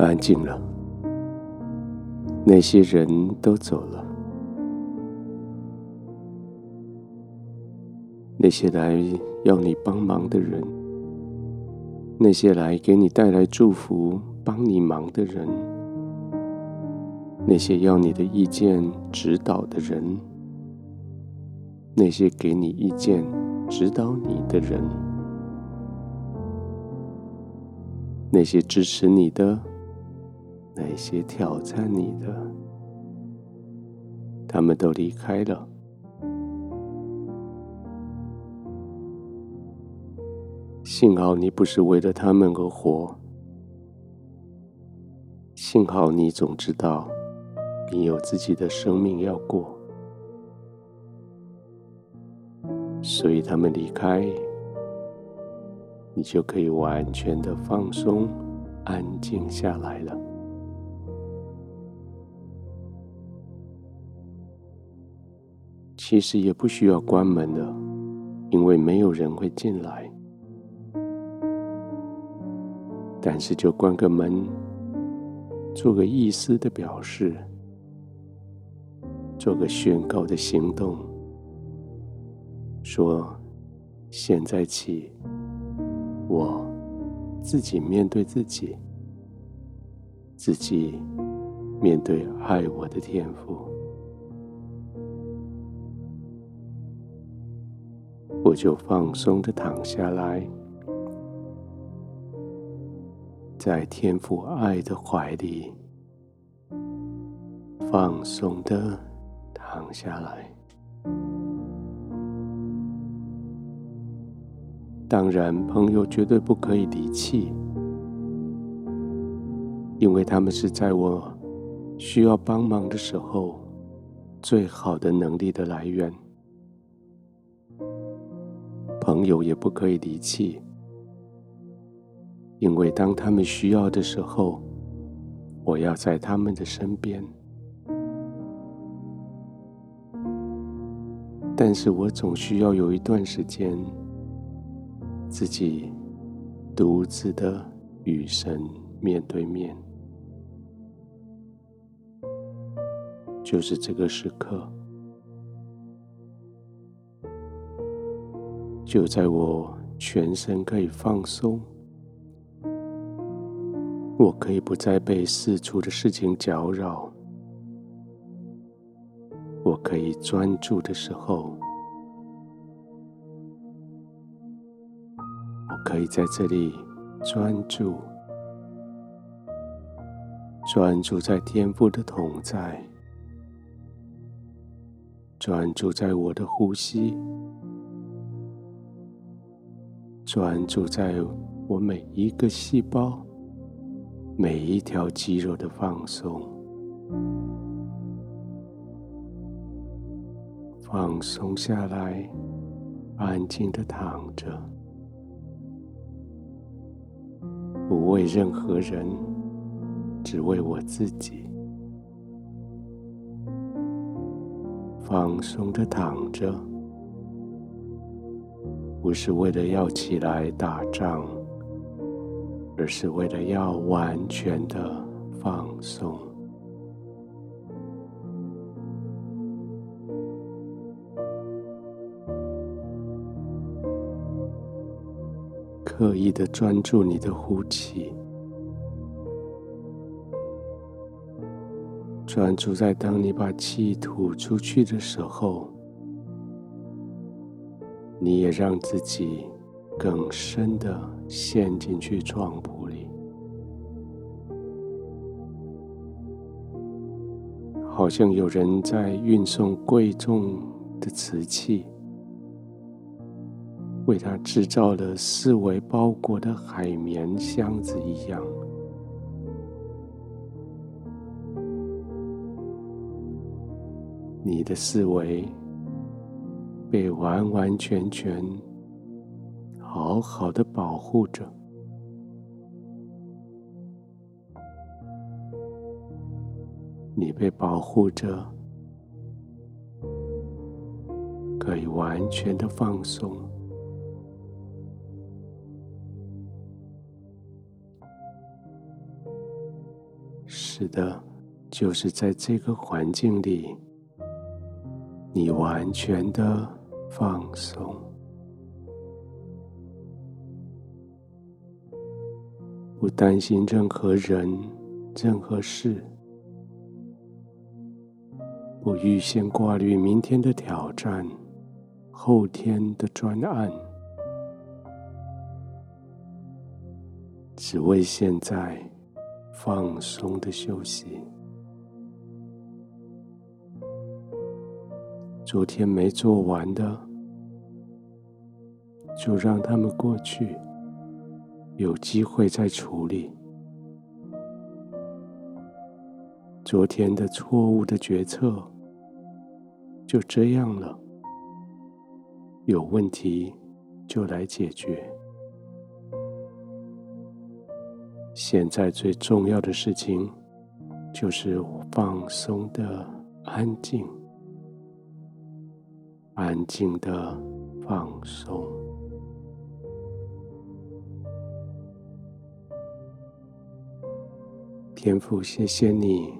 安静了，那些人都走了，那些来要你帮忙的人，那些来给你带来祝福、帮你忙的人，那些要你的意见指导的人，那些给你意见指导你的人，那些支持你的。那些挑战你的，他们都离开了。幸好你不是为了他们而活。幸好你总知道，你有自己的生命要过，所以他们离开，你就可以完全的放松、安静下来了。其实也不需要关门的，因为没有人会进来。但是就关个门，做个意思的表示，做个宣告的行动，说：现在起，我自己面对自己，自己面对爱我的天赋。我就放松的躺下来，在天父爱的怀里，放松的躺下来。当然，朋友绝对不可以离弃，因为他们是在我需要帮忙的时候最好的能力的来源。朋友也不可以离弃，因为当他们需要的时候，我要在他们的身边。但是我总需要有一段时间，自己独自的与神面对面，就是这个时刻。就在我全身可以放松，我可以不再被四处的事情搅扰，我可以专注的时候，我可以在这里专注，专注在天赋的同在，专注在我的呼吸。专注在我每一个细胞、每一条肌肉的放松，放松下来，安静的躺着，不为任何人，只为我自己，放松的躺着。不是为了要起来打仗，而是为了要完全的放松。刻意的专注你的呼气，专注在当你把气吐出去的时候。你也让自己更深的陷进去床铺里，好像有人在运送贵重的瓷器，为他制造了四围包裹的海绵箱子一样。你的思维。被完完全全、好好的保护着，你被保护着，可以完全的放松。是的，就是在这个环境里，你完全的放松，不担心任何人、任何事，不预先挂虑明天的挑战、后天的专案，只为现在放松的休息。昨天没做完的，就让他们过去，有机会再处理。昨天的错误的决策，就这样了。有问题就来解决。现在最重要的事情，就是放松的安静。安静的放松，天父，谢谢你，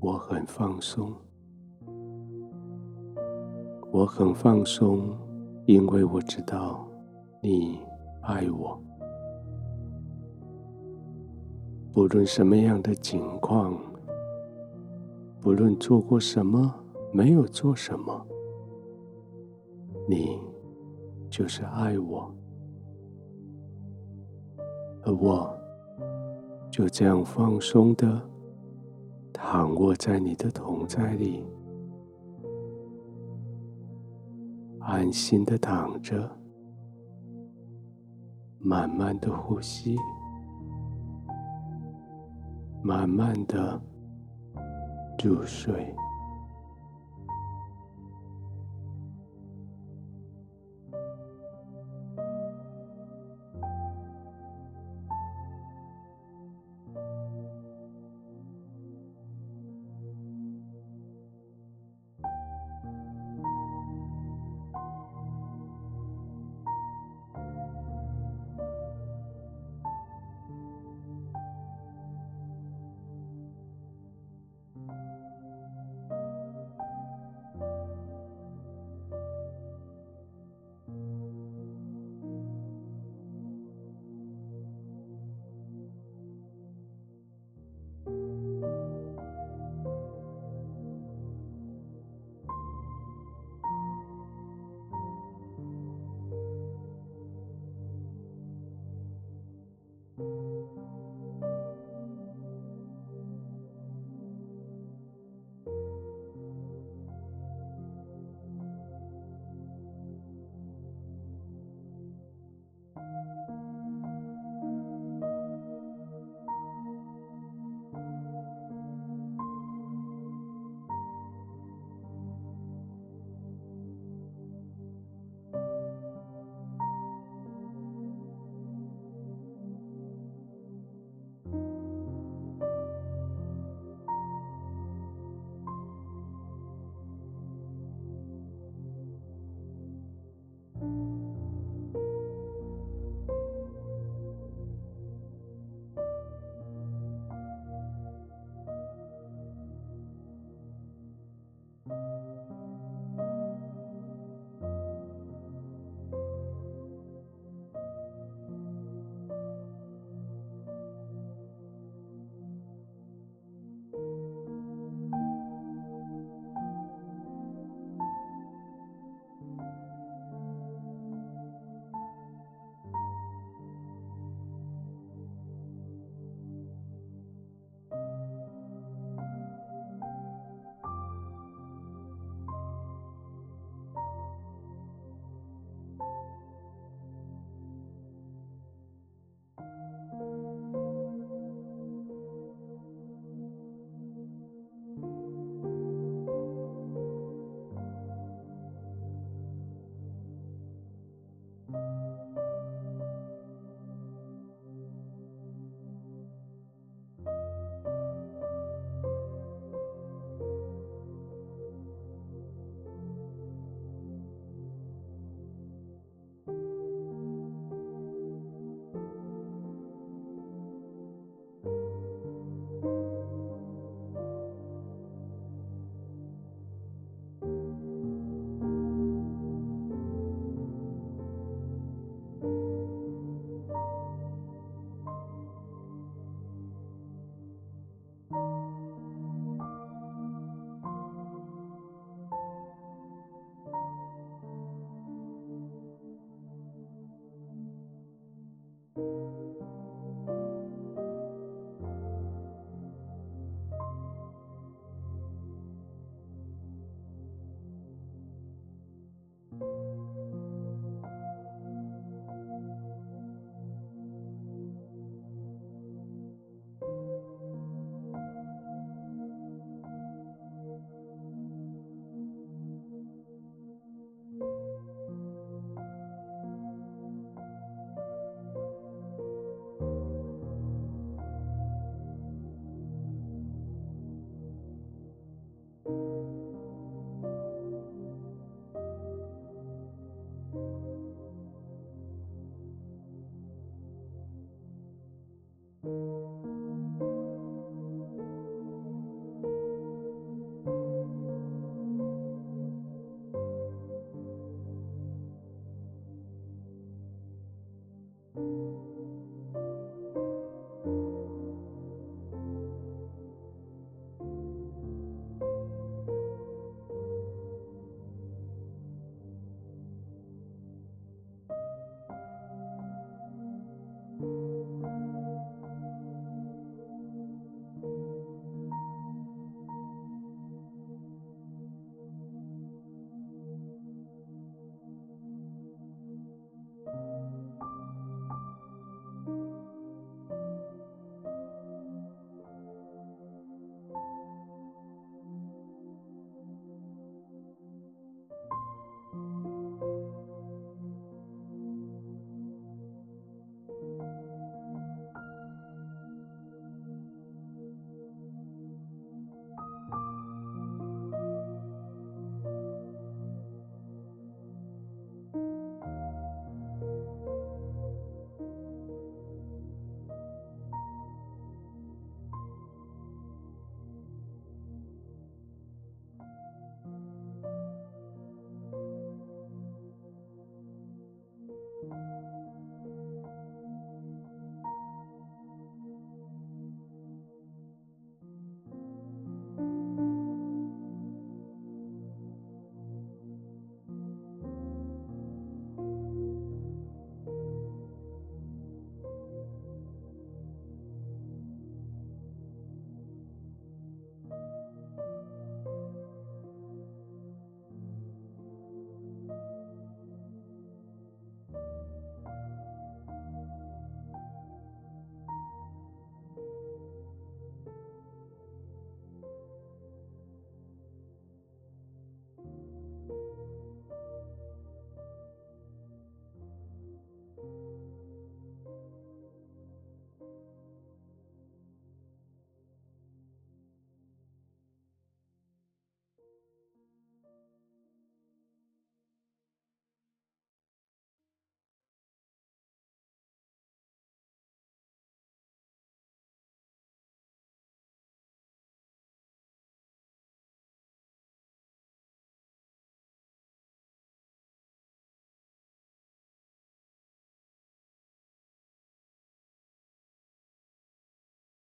我很放松，我很放松，因为我知道你爱我，不论什么样的情况，不论做过什么，没有做什么。你就是爱我，而我就这样放松的躺卧在你的同在里，安心的躺着，慢慢的呼吸，慢慢的入睡。